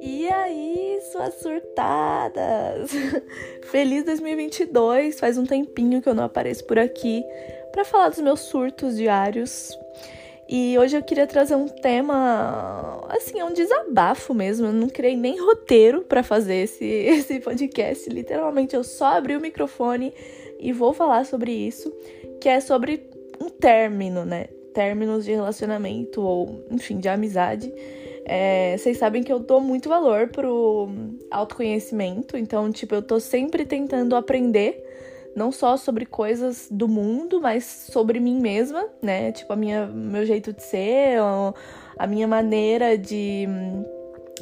E aí, suas surtadas! Feliz 2022! Faz um tempinho que eu não apareço por aqui para falar dos meus surtos diários. E hoje eu queria trazer um tema, assim, é um desabafo mesmo. Eu não criei nem roteiro para fazer esse, esse podcast. Literalmente, eu só abri o microfone e vou falar sobre isso, que é sobre um término, né? Términos de relacionamento ou, enfim, de amizade. É, vocês sabem que eu dou muito valor pro autoconhecimento, então, tipo, eu tô sempre tentando aprender não só sobre coisas do mundo, mas sobre mim mesma, né? Tipo, a minha, meu jeito de ser, a minha maneira de,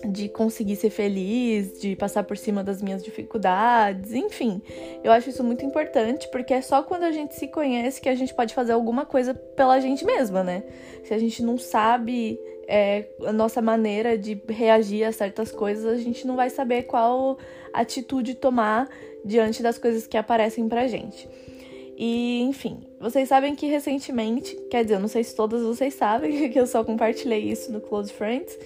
de conseguir ser feliz, de passar por cima das minhas dificuldades, enfim. Eu acho isso muito importante, porque é só quando a gente se conhece que a gente pode fazer alguma coisa pela gente mesma, né? Se a gente não sabe é, a nossa maneira de reagir a certas coisas, a gente não vai saber qual atitude tomar diante das coisas que aparecem pra gente. E, enfim, vocês sabem que recentemente, quer dizer, eu não sei se todas vocês sabem, que eu só compartilhei isso no Close Friends,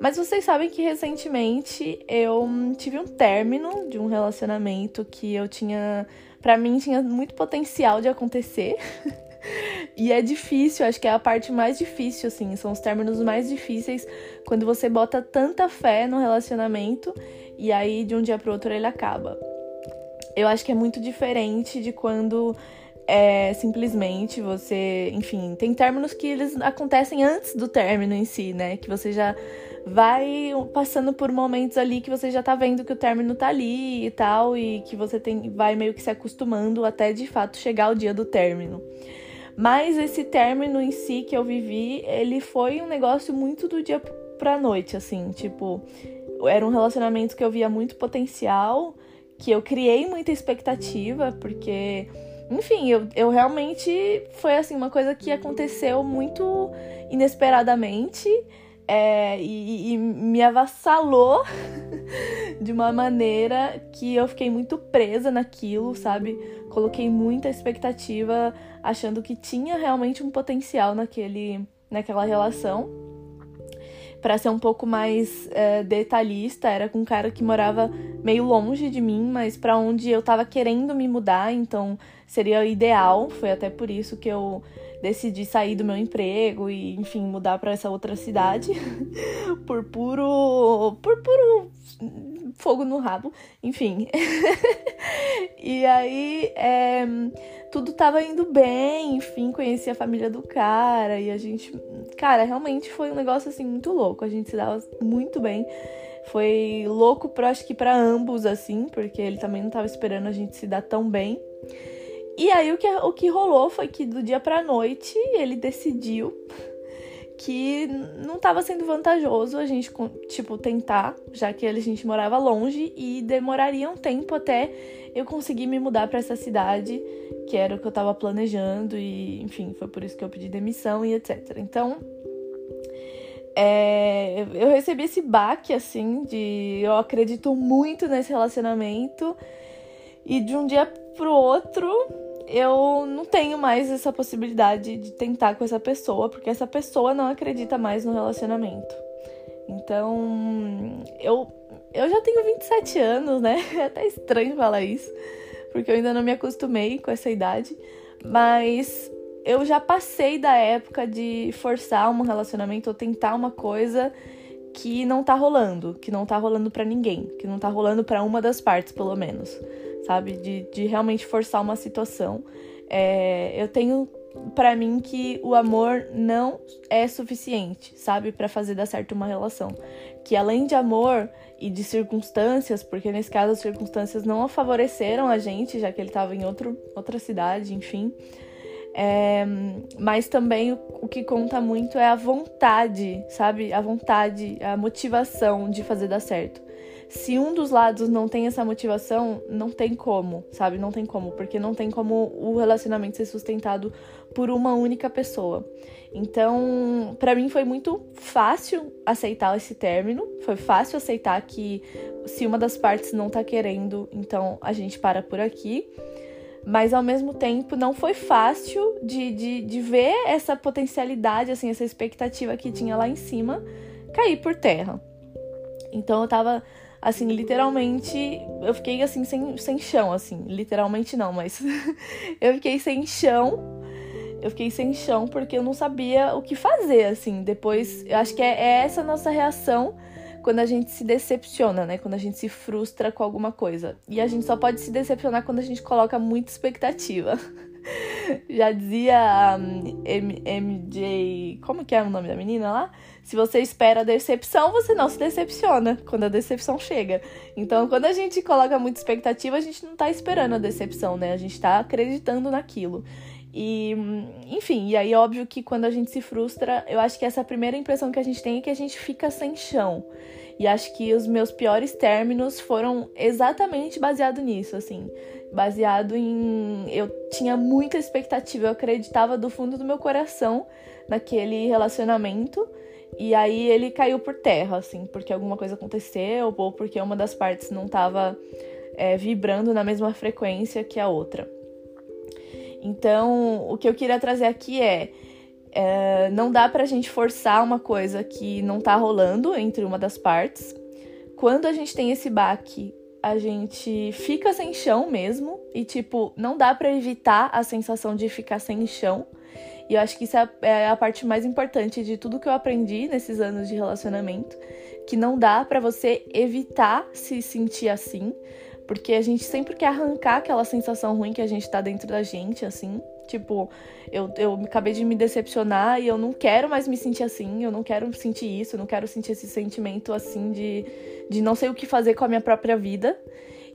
mas vocês sabem que recentemente eu tive um término de um relacionamento que eu tinha, para mim, tinha muito potencial de acontecer. e é difícil, acho que é a parte mais difícil, assim, são os términos mais difíceis quando você bota tanta fé no relacionamento e aí de um dia pro outro ele acaba eu acho que é muito diferente de quando é simplesmente você, enfim, tem términos que eles acontecem antes do término em si, né? Que você já vai passando por momentos ali que você já tá vendo que o término tá ali e tal, e que você tem vai meio que se acostumando até de fato chegar o dia do término. Mas esse término em si que eu vivi, ele foi um negócio muito do dia pra noite, assim, tipo, era um relacionamento que eu via muito potencial, que eu criei muita expectativa, porque, enfim, eu, eu realmente foi assim uma coisa que aconteceu muito inesperadamente é, e, e me avassalou de uma maneira que eu fiquei muito presa naquilo, sabe? Coloquei muita expectativa, achando que tinha realmente um potencial naquele, naquela relação para ser um pouco mais é, detalhista, era com um cara que morava meio longe de mim, mas para onde eu tava querendo me mudar, então seria ideal. Foi até por isso que eu decidi sair do meu emprego e, enfim, mudar para essa outra cidade por puro por puro fogo no rabo, enfim. e aí é, tudo tava indo bem, enfim, conheci a família do cara e a gente, cara, realmente foi um negócio assim muito louco. A gente se dava muito bem. Foi louco, pra, acho que para ambos assim, porque ele também não tava esperando a gente se dar tão bem. E aí o que, o que rolou foi que do dia pra noite ele decidiu que não estava sendo vantajoso a gente, tipo, tentar, já que a gente morava longe e demoraria um tempo até eu conseguir me mudar para essa cidade, que era o que eu estava planejando e, enfim, foi por isso que eu pedi demissão e etc. Então, é, eu recebi esse baque, assim, de eu acredito muito nesse relacionamento e de um dia pro outro eu não tenho mais essa possibilidade de tentar com essa pessoa, porque essa pessoa não acredita mais no relacionamento. Então, eu, eu já tenho 27 anos, né? É até estranho falar isso, porque eu ainda não me acostumei com essa idade, mas eu já passei da época de forçar um relacionamento ou tentar uma coisa que não tá rolando, que não tá rolando para ninguém, que não tá rolando para uma das partes, pelo menos sabe? De, de realmente forçar uma situação. É, eu tenho para mim que o amor não é suficiente, sabe, para fazer dar certo uma relação. Que além de amor e de circunstâncias, porque nesse caso as circunstâncias não favoreceram a gente, já que ele estava em outro, outra cidade, enfim. É, mas também o, o que conta muito é a vontade, sabe? A vontade, a motivação de fazer dar certo se um dos lados não tem essa motivação, não tem como, sabe? Não tem como, porque não tem como o relacionamento ser sustentado por uma única pessoa. Então, para mim foi muito fácil aceitar esse término, foi fácil aceitar que se uma das partes não tá querendo, então a gente para por aqui. mas ao mesmo tempo não foi fácil de, de, de ver essa potencialidade, assim, essa expectativa que tinha lá em cima cair por terra. Então eu tava, assim, literalmente, eu fiquei assim, sem, sem chão, assim, literalmente não, mas eu fiquei sem chão. Eu fiquei sem chão porque eu não sabia o que fazer, assim. Depois, eu acho que é, é essa nossa reação quando a gente se decepciona, né? Quando a gente se frustra com alguma coisa. E a gente só pode se decepcionar quando a gente coloca muita expectativa. Já dizia um, MJ. Como que é o nome da menina lá? Se você espera a decepção, você não se decepciona quando a decepção chega. Então, quando a gente coloca muita expectativa, a gente não tá esperando a decepção, né? A gente tá acreditando naquilo. E, enfim, e aí óbvio que quando a gente se frustra, eu acho que essa primeira impressão que a gente tem é que a gente fica sem chão. E acho que os meus piores términos foram exatamente baseado nisso, assim, baseado em eu tinha muita expectativa, eu acreditava do fundo do meu coração naquele relacionamento. E aí ele caiu por terra, assim, porque alguma coisa aconteceu ou porque uma das partes não estava é, vibrando na mesma frequência que a outra. Então, o que eu queria trazer aqui é, é não dá pra gente forçar uma coisa que não tá rolando entre uma das partes. Quando a gente tem esse baque, a gente fica sem chão mesmo e tipo, não dá para evitar a sensação de ficar sem chão. E eu acho que isso é, é a parte mais importante de tudo que eu aprendi nesses anos de relacionamento, que não dá para você evitar se sentir assim, porque a gente sempre quer arrancar aquela sensação ruim que a gente tá dentro da gente, assim. Tipo, eu, eu acabei de me decepcionar e eu não quero mais me sentir assim, eu não quero sentir isso, eu não quero sentir esse sentimento assim de, de não sei o que fazer com a minha própria vida.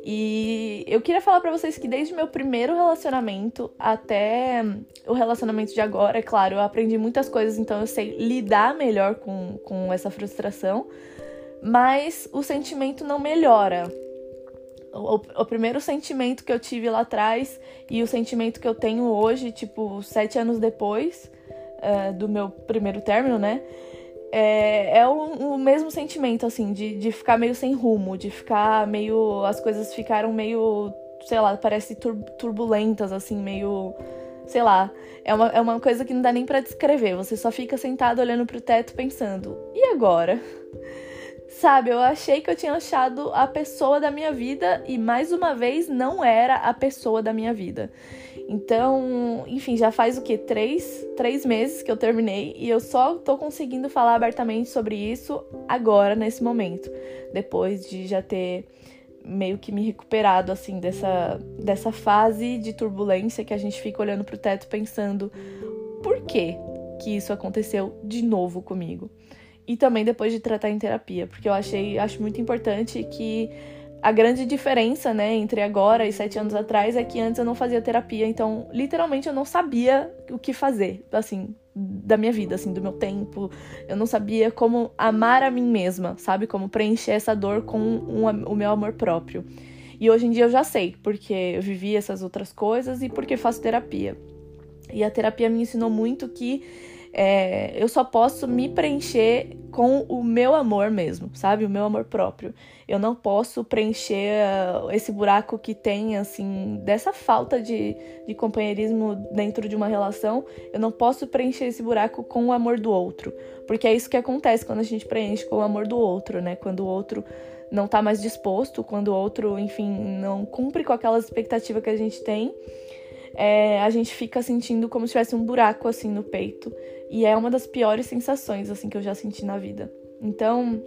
E eu queria falar para vocês que desde o meu primeiro relacionamento até o relacionamento de agora, é claro, eu aprendi muitas coisas, então eu sei lidar melhor com, com essa frustração, mas o sentimento não melhora o, o, primeiro sentimento que eu tive lá atrás e o sentimento que eu tenho hoje, tipo, sete anos depois uh, do meu primeiro término, né? É, é o, o, mesmo sentimento, assim, de, de ficar meio sem rumo, de ficar meio. As coisas ficaram meio, sei lá, parece tur turbulentas, assim, meio. Sei lá. É uma, é uma coisa que não dá nem para descrever. Você só fica sentado olhando pro teto pensando: e agora? Sabe, eu achei que eu tinha achado a pessoa da minha vida e mais uma vez não era a pessoa da minha vida. Então, enfim, já faz o que? Três, três meses que eu terminei e eu só tô conseguindo falar abertamente sobre isso agora, nesse momento. Depois de já ter meio que me recuperado, assim, dessa, dessa fase de turbulência que a gente fica olhando pro teto pensando por que que isso aconteceu de novo comigo e também depois de tratar em terapia, porque eu achei, acho muito importante que a grande diferença, né, entre agora e sete anos atrás é que antes eu não fazia terapia, então literalmente eu não sabia o que fazer, assim, da minha vida, assim, do meu tempo. Eu não sabia como amar a mim mesma, sabe? Como preencher essa dor com um, o meu amor próprio. E hoje em dia eu já sei, porque eu vivi essas outras coisas e porque faço terapia. E a terapia me ensinou muito que é, eu só posso me preencher com o meu amor mesmo, sabe? O meu amor próprio. Eu não posso preencher uh, esse buraco que tem, assim, dessa falta de, de companheirismo dentro de uma relação. Eu não posso preencher esse buraco com o amor do outro. Porque é isso que acontece quando a gente preenche com o amor do outro, né? Quando o outro não tá mais disposto, quando o outro, enfim, não cumpre com aquelas expectativas que a gente tem é, a gente fica sentindo como se tivesse um buraco assim no peito. E é uma das piores sensações assim que eu já senti na vida. Então,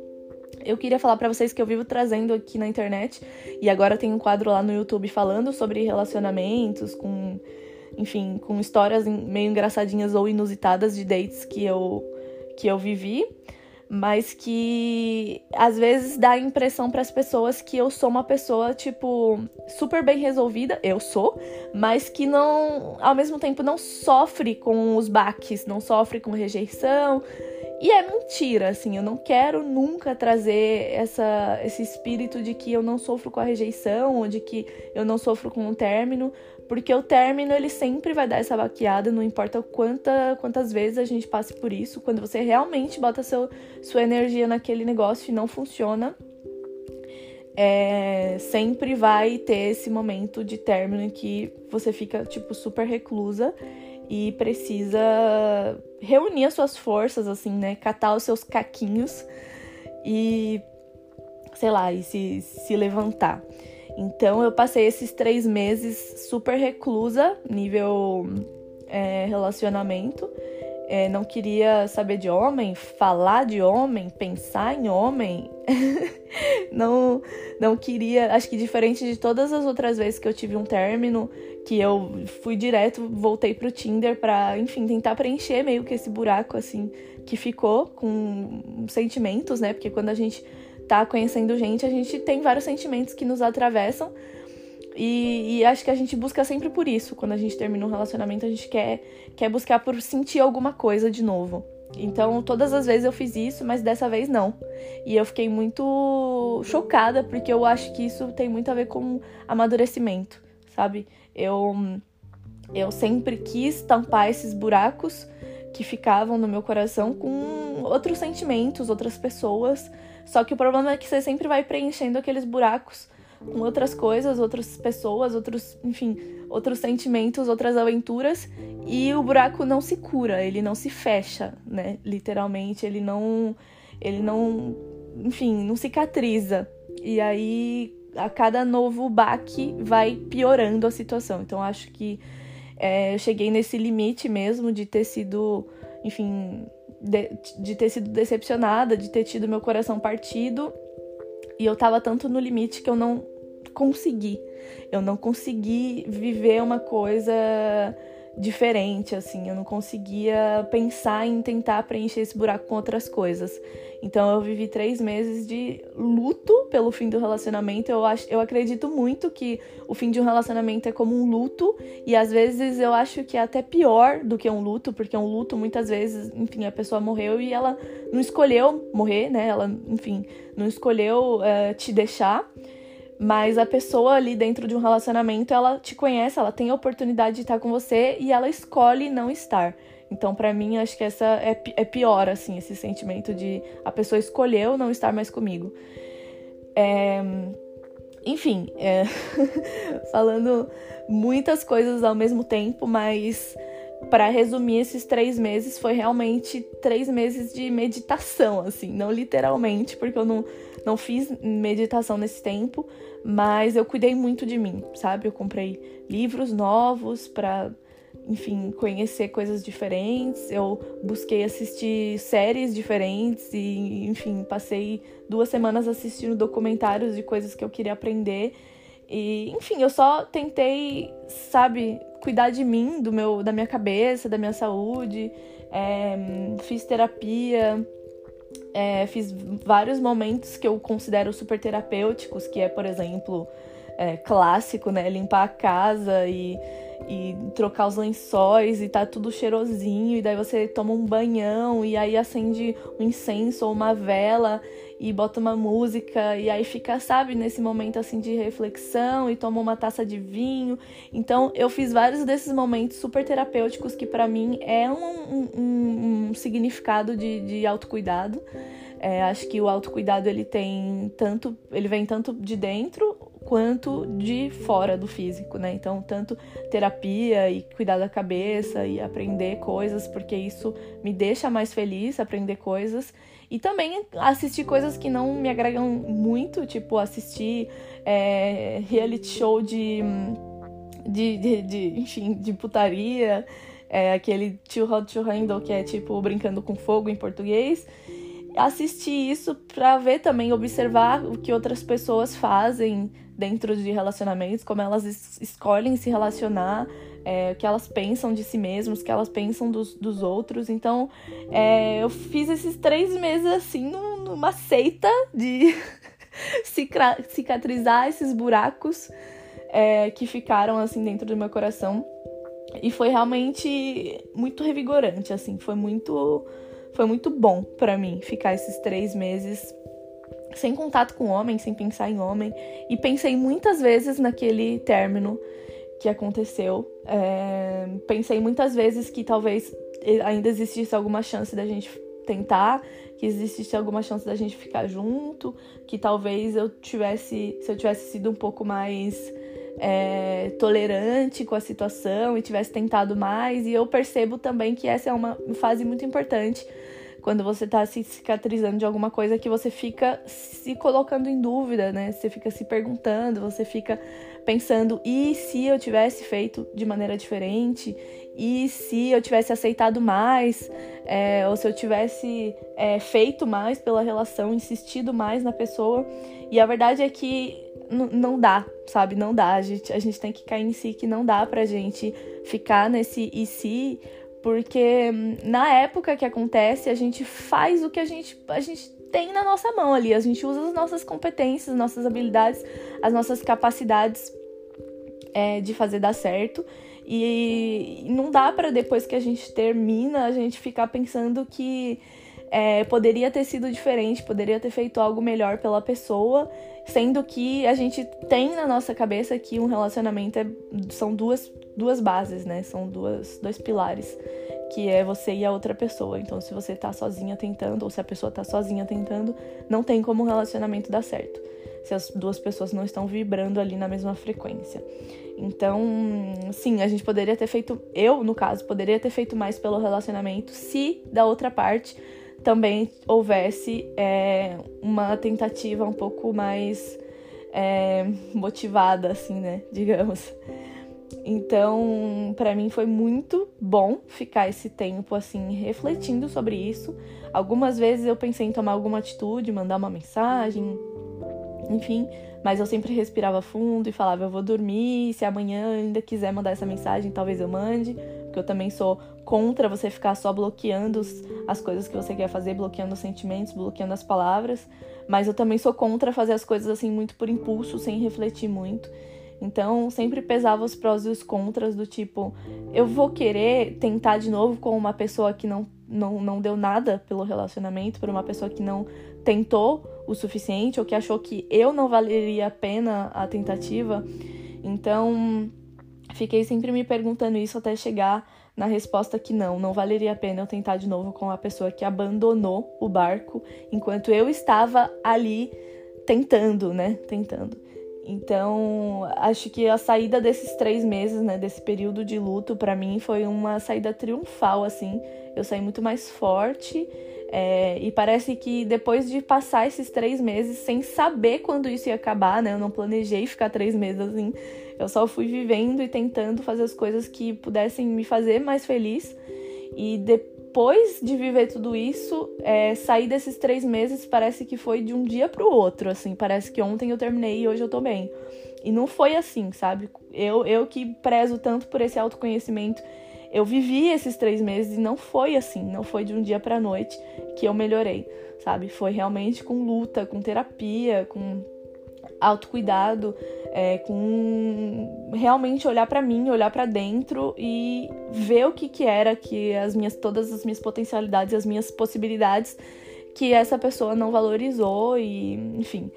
eu queria falar para vocês que eu vivo trazendo aqui na internet e agora tem um quadro lá no YouTube falando sobre relacionamentos com enfim, com histórias meio engraçadinhas ou inusitadas de dates que eu que eu vivi mas que às vezes dá a impressão para as pessoas que eu sou uma pessoa tipo super bem resolvida, eu sou, mas que não, ao mesmo tempo não sofre com os baques, não sofre com rejeição. E é mentira, assim, eu não quero nunca trazer essa, esse espírito de que eu não sofro com a rejeição ou de que eu não sofro com o término, porque o término, ele sempre vai dar essa baqueada, não importa quanta, quantas vezes a gente passe por isso. Quando você realmente bota seu, sua energia naquele negócio e não funciona, é, sempre vai ter esse momento de término em que você fica, tipo, super reclusa e precisa reunir as suas forças, assim, né? Catar os seus caquinhos e, sei lá, e se, se levantar. Então eu passei esses três meses super reclusa, nível é, relacionamento. É, não queria saber de homem, falar de homem, pensar em homem. não, não queria. Acho que diferente de todas as outras vezes que eu tive um término, que eu fui direto, voltei pro Tinder pra, enfim, tentar preencher meio que esse buraco assim que ficou com sentimentos, né? Porque quando a gente tá conhecendo gente, a gente tem vários sentimentos que nos atravessam. E, e, acho que a gente busca sempre por isso. Quando a gente termina um relacionamento, a gente quer, quer buscar por sentir alguma coisa de novo. Então, todas as vezes eu fiz isso, mas dessa vez não. E eu fiquei muito chocada, porque eu acho que isso tem muito a ver com amadurecimento, sabe? Eu, eu sempre quis tampar esses buracos que ficavam no meu coração com outros sentimentos, outras pessoas. Só que o problema é que você sempre vai preenchendo aqueles buracos com outras coisas, outras pessoas, outros, enfim, outros sentimentos, outras aventuras, e o buraco não se cura, ele não se fecha, né? Literalmente, ele não ele não, enfim, não cicatriza. E aí a cada novo baque vai piorando a situação. Então acho que é, eu cheguei nesse limite mesmo de ter sido, enfim, de, de ter sido decepcionada, de ter tido meu coração partido e eu tava tanto no limite que eu não consegui. Eu não consegui viver uma coisa diferente, assim. Eu não conseguia pensar em tentar preencher esse buraco com outras coisas. Então eu vivi três meses de luto pelo fim do relacionamento. Eu, acho, eu acredito muito que o fim de um relacionamento é como um luto. E às vezes eu acho que é até pior do que um luto, porque um luto, muitas vezes, enfim, a pessoa morreu e ela não escolheu morrer, né? Ela, enfim, não escolheu uh, te deixar. Mas a pessoa ali dentro de um relacionamento, ela te conhece, ela tem a oportunidade de estar com você e ela escolhe não estar. Então, para mim, acho que essa é, é pior, assim, esse sentimento de a pessoa escolheu não estar mais comigo. É... Enfim, é... falando muitas coisas ao mesmo tempo, mas para resumir esses três meses, foi realmente três meses de meditação, assim, não literalmente, porque eu não, não fiz meditação nesse tempo, mas eu cuidei muito de mim, sabe? Eu comprei livros novos para, enfim, conhecer coisas diferentes, eu busquei assistir séries diferentes e, enfim, passei duas semanas assistindo documentários de coisas que eu queria aprender. E, enfim, eu só tentei, sabe, cuidar de mim, do meu, da minha cabeça, da minha saúde. É, fiz terapia, é, fiz vários momentos que eu considero super terapêuticos, que é, por exemplo, é, clássico, né? Limpar a casa e, e trocar os lençóis e tá tudo cheirosinho, e daí você toma um banhão e aí acende um incenso ou uma vela e bota uma música e aí fica, sabe, nesse momento assim de reflexão e toma uma taça de vinho. Então eu fiz vários desses momentos super terapêuticos que para mim é um, um, um significado de, de autocuidado. É, acho que o autocuidado ele tem tanto, ele vem tanto de dentro quanto de fora do físico, né? Então, tanto terapia e cuidar da cabeça e aprender coisas, porque isso me deixa mais feliz aprender coisas. E também assistir coisas que não me agregam muito, tipo assistir é, reality show de, de, de, de, enfim, de putaria, é, aquele Too Hot to Handle, que é tipo Brincando com Fogo em português. Assistir isso para ver também, observar o que outras pessoas fazem dentro de relacionamentos, como elas es escolhem se relacionar, é, o que elas pensam de si mesmas, o que elas pensam dos, dos outros. Então, é, eu fiz esses três meses assim, numa seita de cicatrizar esses buracos é, que ficaram assim dentro do meu coração. E foi realmente muito revigorante, assim, foi muito foi muito bom para mim ficar esses três meses sem contato com homem, sem pensar em homem. E pensei muitas vezes naquele término que aconteceu. É, pensei muitas vezes que talvez ainda existisse alguma chance da gente tentar, que existisse alguma chance da gente ficar junto, que talvez eu tivesse, se eu tivesse sido um pouco mais é, tolerante com a situação e tivesse tentado mais. E eu percebo também que essa é uma fase muito importante quando você tá se cicatrizando de alguma coisa que você fica se colocando em dúvida, né? Você fica se perguntando, você fica pensando, e se eu tivesse feito de maneira diferente? E se eu tivesse aceitado mais? É, ou se eu tivesse é, feito mais pela relação, insistido mais na pessoa? E a verdade é que não dá, sabe? Não dá. A gente, a gente tem que cair em si que não dá pra gente ficar nesse e se, porque hum, na época que acontece, a gente faz o que a gente, a gente tem na nossa mão ali. A gente usa as nossas competências, nossas habilidades, as nossas capacidades é, de fazer dar certo. E não dá para depois que a gente termina, a gente ficar pensando que é, poderia ter sido diferente, poderia ter feito algo melhor pela pessoa, sendo que a gente tem na nossa cabeça que um relacionamento é, são duas, duas bases, né? São duas, dois pilares, que é você e a outra pessoa. Então, se você tá sozinha tentando, ou se a pessoa tá sozinha tentando, não tem como um relacionamento dar certo. Se as duas pessoas não estão vibrando ali na mesma frequência. Então, sim, a gente poderia ter feito, eu no caso, poderia ter feito mais pelo relacionamento se da outra parte também houvesse é, uma tentativa um pouco mais é, motivada, assim, né? Digamos. Então, para mim foi muito bom ficar esse tempo assim refletindo sobre isso. Algumas vezes eu pensei em tomar alguma atitude, mandar uma mensagem, enfim, mas eu sempre respirava fundo e falava: eu vou dormir, se amanhã ainda quiser mandar essa mensagem, talvez eu mande, porque eu também sou contra você ficar só bloqueando as coisas que você quer fazer, bloqueando os sentimentos, bloqueando as palavras, mas eu também sou contra fazer as coisas assim muito por impulso, sem refletir muito. Então, sempre pesava os prós e os contras do tipo, eu vou querer tentar de novo com uma pessoa que não, não, não deu nada pelo relacionamento, por uma pessoa que não tentou o suficiente ou que achou que eu não valeria a pena a tentativa. Então, fiquei sempre me perguntando isso até chegar na resposta que não, não valeria a pena eu tentar de novo com a pessoa que abandonou o barco enquanto eu estava ali tentando, né? Tentando. Então, acho que a saída desses três meses, né, desse período de luto, para mim foi uma saída triunfal, assim. Eu saí muito mais forte é, e parece que depois de passar esses três meses sem saber quando isso ia acabar, né? Eu não planejei ficar três meses assim. Eu só fui vivendo e tentando fazer as coisas que pudessem me fazer mais feliz. E depois de viver tudo isso, é, sair desses três meses parece que foi de um dia para o outro, assim. Parece que ontem eu terminei e hoje eu tô bem. E não foi assim, sabe? Eu, eu que prezo tanto por esse autoconhecimento eu vivi esses três meses e não foi assim, não foi de um dia para noite que eu melhorei, sabe? Foi realmente com luta, com terapia, com autocuidado, é, com realmente olhar para mim, olhar para dentro e ver o que que era que as minhas todas as minhas potencialidades, as minhas possibilidades que essa pessoa não valorizou e, enfim,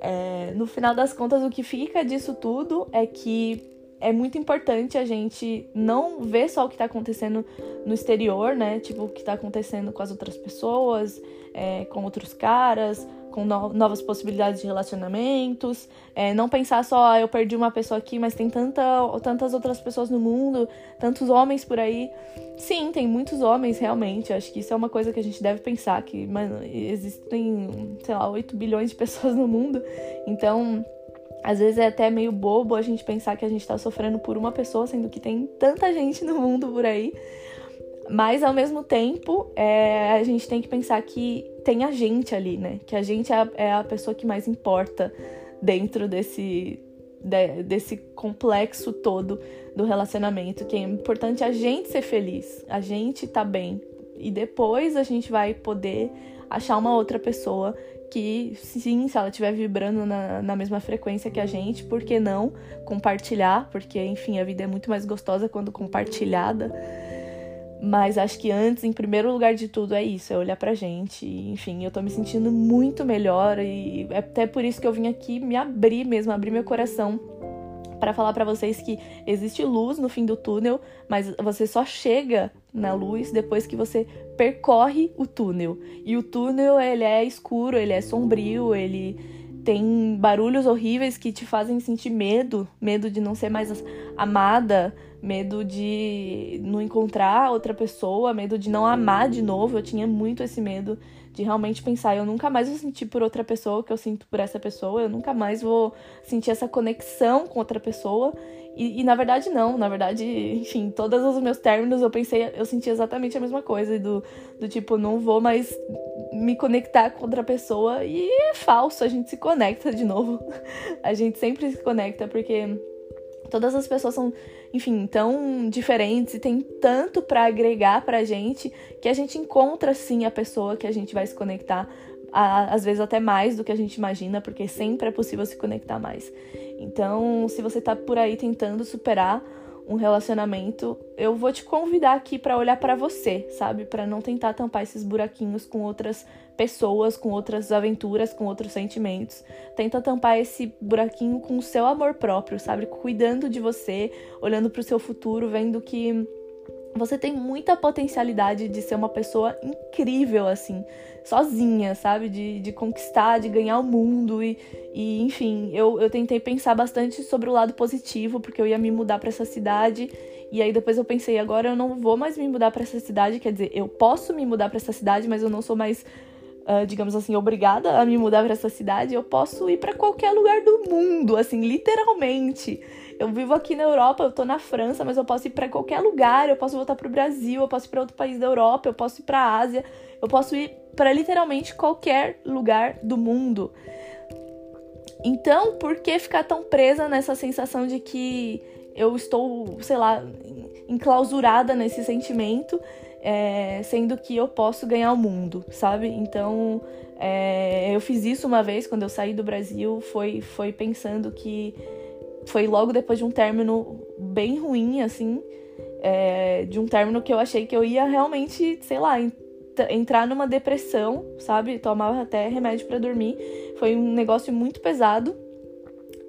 é, no final das contas o que fica disso tudo é que é muito importante a gente não ver só o que está acontecendo no exterior, né? Tipo, o que está acontecendo com as outras pessoas, é, com outros caras, com no novas possibilidades de relacionamentos. É, não pensar só, ah, eu perdi uma pessoa aqui, mas tem tanta, tantas outras pessoas no mundo, tantos homens por aí. Sim, tem muitos homens, realmente. Acho que isso é uma coisa que a gente deve pensar, que mano, existem, sei lá, 8 bilhões de pessoas no mundo. Então às vezes é até meio bobo a gente pensar que a gente tá sofrendo por uma pessoa, sendo que tem tanta gente no mundo por aí. Mas ao mesmo tempo, é, a gente tem que pensar que tem a gente ali, né? Que a gente é a, é a pessoa que mais importa dentro desse, de, desse complexo todo do relacionamento. Que é importante a gente ser feliz, a gente tá bem. E depois a gente vai poder achar uma outra pessoa que sim, se ela estiver vibrando na, na mesma frequência que a gente, por que não compartilhar? Porque, enfim, a vida é muito mais gostosa quando compartilhada. Mas acho que antes, em primeiro lugar de tudo, é isso, é olhar pra gente. enfim, eu tô me sentindo muito melhor e é até por isso que eu vim aqui me abrir mesmo, abrir meu coração para falar para vocês que existe luz no fim do túnel, mas você só chega na luz depois que você percorre o túnel. E o túnel ele é escuro, ele é sombrio, ele tem barulhos horríveis que te fazem sentir medo, medo de não ser mais amada, medo de não encontrar outra pessoa, medo de não amar de novo. Eu tinha muito esse medo de realmente pensar, eu nunca mais vou sentir por outra pessoa o que eu sinto por essa pessoa, eu nunca mais vou sentir essa conexão com outra pessoa. E, e, na verdade não, na verdade, enfim, todos os meus términos eu pensei, eu senti exatamente a mesma coisa, do, do tipo, não vou mais me conectar com outra pessoa. E é falso, a gente se conecta de novo. A gente sempre se conecta, porque todas as pessoas são, enfim, tão diferentes e tem tanto para agregar pra gente que a gente encontra sim a pessoa que a gente vai se conectar, às vezes até mais do que a gente imagina, porque sempre é possível se conectar mais. Então, se você tá por aí tentando superar um relacionamento, eu vou te convidar aqui para olhar para você, sabe? Para não tentar tampar esses buraquinhos com outras pessoas, com outras aventuras, com outros sentimentos. Tenta tampar esse buraquinho com o seu amor próprio, sabe? Cuidando de você, olhando para o seu futuro, vendo que você tem muita potencialidade de ser uma pessoa incrível, assim, sozinha, sabe? De, de conquistar, de ganhar o mundo. E, e enfim, eu, eu tentei pensar bastante sobre o lado positivo, porque eu ia me mudar para essa cidade. E aí depois eu pensei, agora eu não vou mais me mudar para essa cidade. Quer dizer, eu posso me mudar para essa cidade, mas eu não sou mais. Uh, digamos assim, obrigada a me mudar para essa cidade, eu posso ir para qualquer lugar do mundo, assim, literalmente. Eu vivo aqui na Europa, eu tô na França, mas eu posso ir para qualquer lugar, eu posso voltar pro Brasil, eu posso ir para outro país da Europa, eu posso ir para Ásia, eu posso ir para literalmente qualquer lugar do mundo. Então, por que ficar tão presa nessa sensação de que eu estou, sei lá, enclausurada nesse sentimento, é, sendo que eu posso ganhar o mundo, sabe? Então, é, eu fiz isso uma vez quando eu saí do Brasil, foi, foi pensando que foi logo depois de um término bem ruim, assim. É, de um término que eu achei que eu ia realmente, sei lá, entrar numa depressão, sabe? Tomava até remédio para dormir. Foi um negócio muito pesado,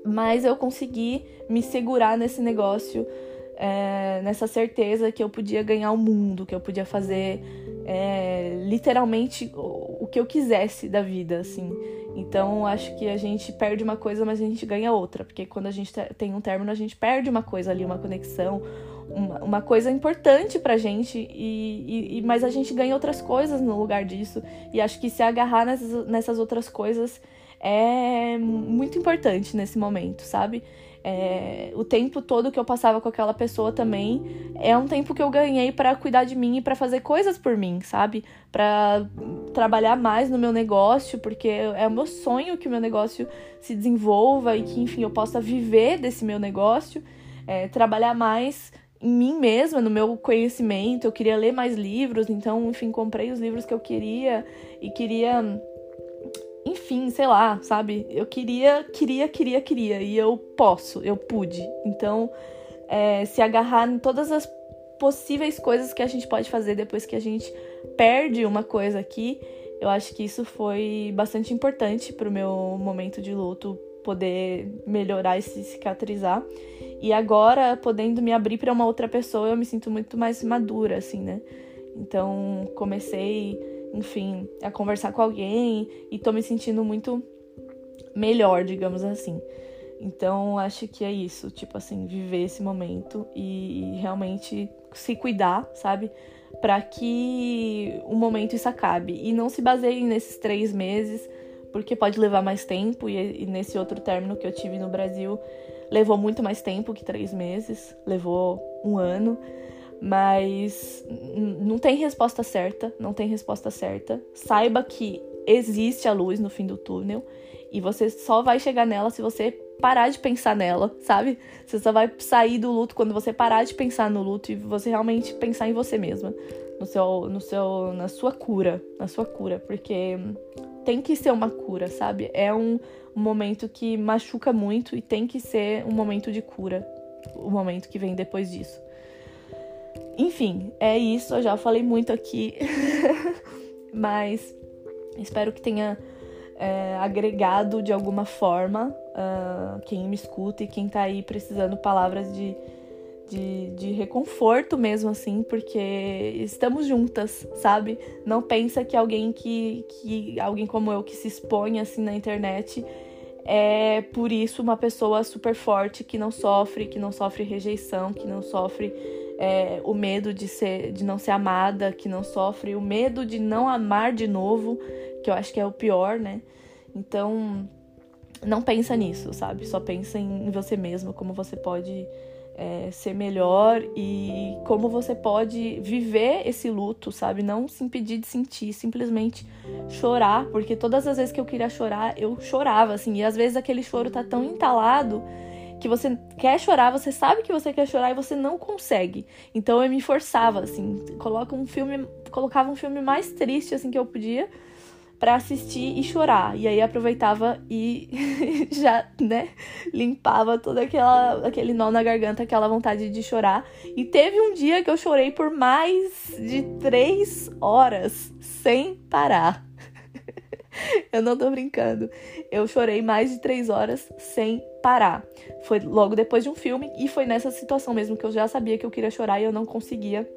mas eu consegui me segurar nesse negócio, é, nessa certeza que eu podia ganhar o mundo, que eu podia fazer é, literalmente o, que eu quisesse da vida, assim. Então, acho que a gente perde uma coisa, mas a gente ganha outra. Porque quando a gente tem um término, a gente perde uma coisa ali, uma conexão, uma, uma coisa importante pra gente, e, e, mas a gente ganha outras coisas no lugar disso. E acho que se agarrar nessas, nessas outras coisas é muito importante nesse momento, sabe? É, o tempo todo que eu passava com aquela pessoa também é um tempo que eu ganhei para cuidar de mim e para fazer coisas por mim, sabe? Para trabalhar mais no meu negócio, porque é o meu sonho que o meu negócio se desenvolva e que, enfim, eu possa viver desse meu negócio, é, trabalhar mais em mim mesma, no meu conhecimento. Eu queria ler mais livros, então, enfim, comprei os livros que eu queria e queria enfim, sei lá, sabe? Eu queria, queria, queria, queria. E eu posso, eu pude. Então, é, se agarrar em todas as possíveis coisas que a gente pode fazer depois que a gente perde uma coisa aqui, eu acho que isso foi bastante importante pro meu momento de luto poder melhorar e se cicatrizar. E agora, podendo me abrir para uma outra pessoa, eu me sinto muito mais madura, assim, né? Então, comecei enfim, a conversar com alguém e tô me sentindo muito melhor, digamos assim. Então, acho que é isso, tipo assim, viver esse momento e realmente se cuidar, sabe? Para que o momento isso acabe. E não se baseie nesses três meses, porque pode levar mais tempo. E, e nesse outro término que eu tive no Brasil, levou muito mais tempo que três meses levou um ano. Mas não tem resposta certa, não tem resposta certa. Saiba que existe a luz no fim do túnel e você só vai chegar nela se você parar de pensar nela, sabe? Você só vai sair do luto quando você parar de pensar no luto e você realmente pensar em você mesma, no seu, no seu, na sua cura, na sua cura, porque tem que ser uma cura, sabe? É um, um momento que machuca muito e tem que ser um momento de cura, o momento que vem depois disso. Enfim, é isso. Eu já falei muito aqui, mas espero que tenha é, agregado de alguma forma uh, quem me escuta e quem tá aí precisando palavras de, de, de reconforto mesmo, assim, porque estamos juntas, sabe? Não pensa que alguém que, que alguém como eu que se expõe assim na internet é por isso uma pessoa super forte que não sofre, que não sofre rejeição, que não sofre é, o medo de ser, de não ser amada, que não sofre o medo de não amar de novo, que eu acho que é o pior, né? Então, não pensa nisso, sabe? Só pensa em você mesmo, como você pode é, ser melhor e como você pode viver esse luto, sabe? Não se impedir de sentir, simplesmente chorar, porque todas as vezes que eu queria chorar, eu chorava, assim, e às vezes aquele choro tá tão entalado que você quer chorar, você sabe que você quer chorar e você não consegue. Então eu me forçava, assim, coloca um filme, colocava um filme mais triste assim que eu podia para assistir e chorar. E aí aproveitava e já, né, limpava todo aquela, aquele nó na garganta, aquela vontade de chorar. E teve um dia que eu chorei por mais de três horas sem parar. Eu não tô brincando. Eu chorei mais de três horas sem parar. Foi logo depois de um filme e foi nessa situação mesmo que eu já sabia que eu queria chorar e eu não conseguia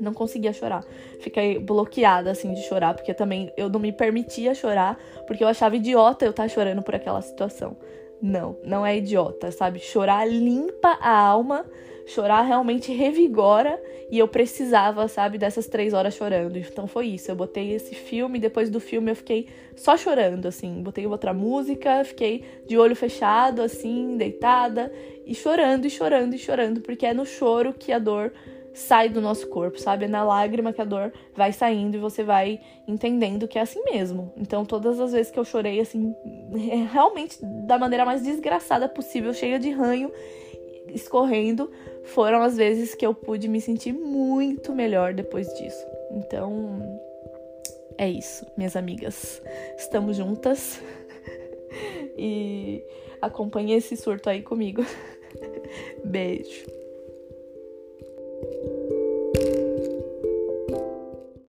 não conseguia chorar. Fiquei bloqueada, assim, de chorar, porque também eu não me permitia chorar, porque eu achava idiota eu estar tá chorando por aquela situação. Não, não é idiota, sabe? Chorar limpa a alma, chorar realmente revigora, e eu precisava, sabe, dessas três horas chorando. Então foi isso. Eu botei esse filme, depois do filme eu fiquei só chorando, assim. Botei outra música, fiquei de olho fechado, assim, deitada, e chorando, e chorando, e chorando, porque é no choro que a dor sai do nosso corpo, sabe? É na lágrima que a dor vai saindo e você vai entendendo que é assim mesmo. Então, todas as vezes que eu chorei, assim, realmente da maneira mais desgraçada possível, cheia de ranho, escorrendo, foram as vezes que eu pude me sentir muito melhor depois disso. Então, é isso, minhas amigas. Estamos juntas. e acompanhe esse surto aí comigo. Beijo.